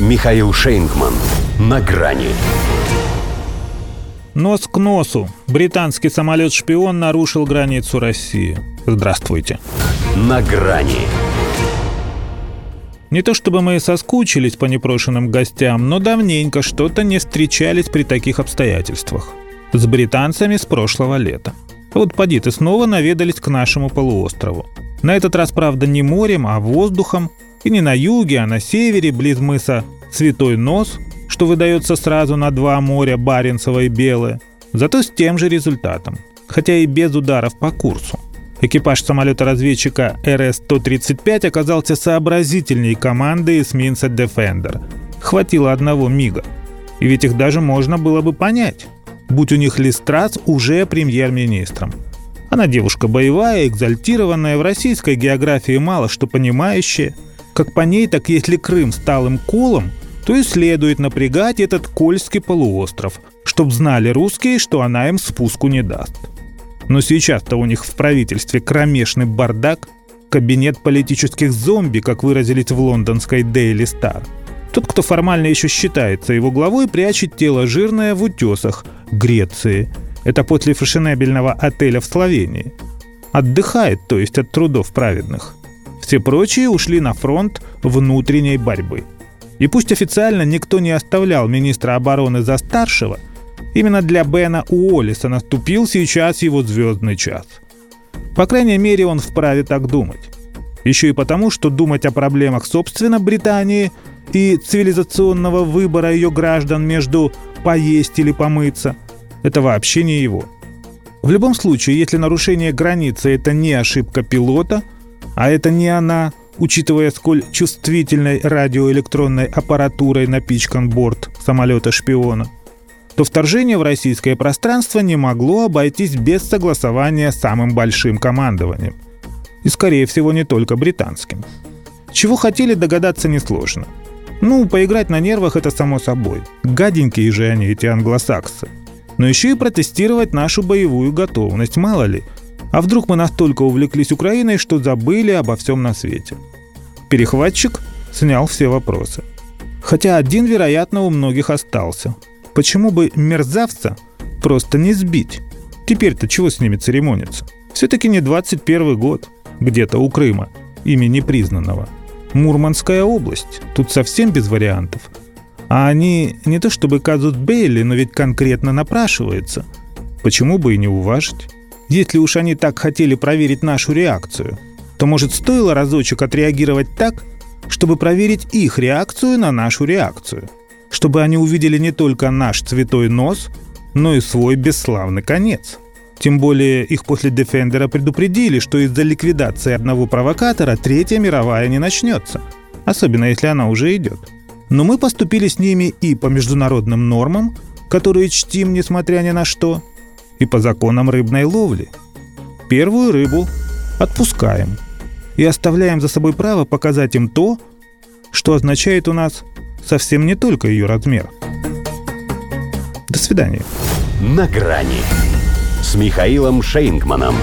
Михаил Шейнгман. На грани. Нос к носу. Британский самолет-шпион нарушил границу России. Здравствуйте. На грани. Не то чтобы мы соскучились по непрошенным гостям, но давненько что-то не встречались при таких обстоятельствах. С британцами с прошлого лета. Вот поди ты снова наведались к нашему полуострову. На этот раз, правда, не морем, а воздухом. И не на юге, а на севере, близ мыса Святой Нос, что выдается сразу на два моря, Баренцево и Белое. Зато с тем же результатом. Хотя и без ударов по курсу. Экипаж самолета-разведчика РС-135 оказался сообразительней команды эсминца Defender. Хватило одного мига. И ведь их даже можно было бы понять. Будь у них Листрас уже премьер-министром. Она девушка боевая, экзальтированная, в российской географии мало что понимающая. Как по ней, так если Крым стал им колом, то и следует напрягать этот Кольский полуостров, чтоб знали русские, что она им спуску не даст. Но сейчас-то у них в правительстве кромешный бардак, кабинет политических зомби, как выразились в лондонской Daily Star. Тот, кто формально еще считается его главой, прячет тело жирное в утесах Греции. Это после фешенебельного отеля в Словении. Отдыхает, то есть от трудов праведных. Все прочие ушли на фронт внутренней борьбы. И пусть официально никто не оставлял министра обороны за старшего – Именно для Бена Уоллиса наступил сейчас его звездный час. По крайней мере, он вправе так думать. Еще и потому, что думать о проблемах собственно Британии и цивилизационного выбора ее граждан между поесть или помыться – это вообще не его. В любом случае, если нарушение границы – это не ошибка пилота, а это не она, учитывая, сколь чувствительной радиоэлектронной аппаратурой напичкан борт самолета-шпиона – то вторжение в российское пространство не могло обойтись без согласования с самым большим командованием. И, скорее всего, не только британским. Чего хотели догадаться несложно. Ну, поиграть на нервах это само собой. Гаденькие же они, эти англосаксы. Но еще и протестировать нашу боевую готовность, мало ли. А вдруг мы настолько увлеклись Украиной, что забыли обо всем на свете. Перехватчик снял все вопросы. Хотя один, вероятно, у многих остался – Почему бы мерзавца просто не сбить? Теперь-то чего с ними церемониться? Все-таки не 21 год, где-то у Крыма, ими непризнанного. Мурманская область, тут совсем без вариантов. А они не то чтобы казус Бейли, но ведь конкретно напрашиваются. Почему бы и не уважить? Если уж они так хотели проверить нашу реакцию, то, может, стоило разочек отреагировать так, чтобы проверить их реакцию на нашу реакцию – чтобы они увидели не только наш цветой нос, но и свой бесславный конец. Тем более их после Дефендера предупредили, что из-за ликвидации одного провокатора Третья мировая не начнется, особенно если она уже идет. Но мы поступили с ними и по международным нормам, которые чтим несмотря ни на что, и по законам рыбной ловли. Первую рыбу отпускаем и оставляем за собой право показать им то, что означает у нас совсем не только ее размер. До свидания. На грани с Михаилом Шейнгманом.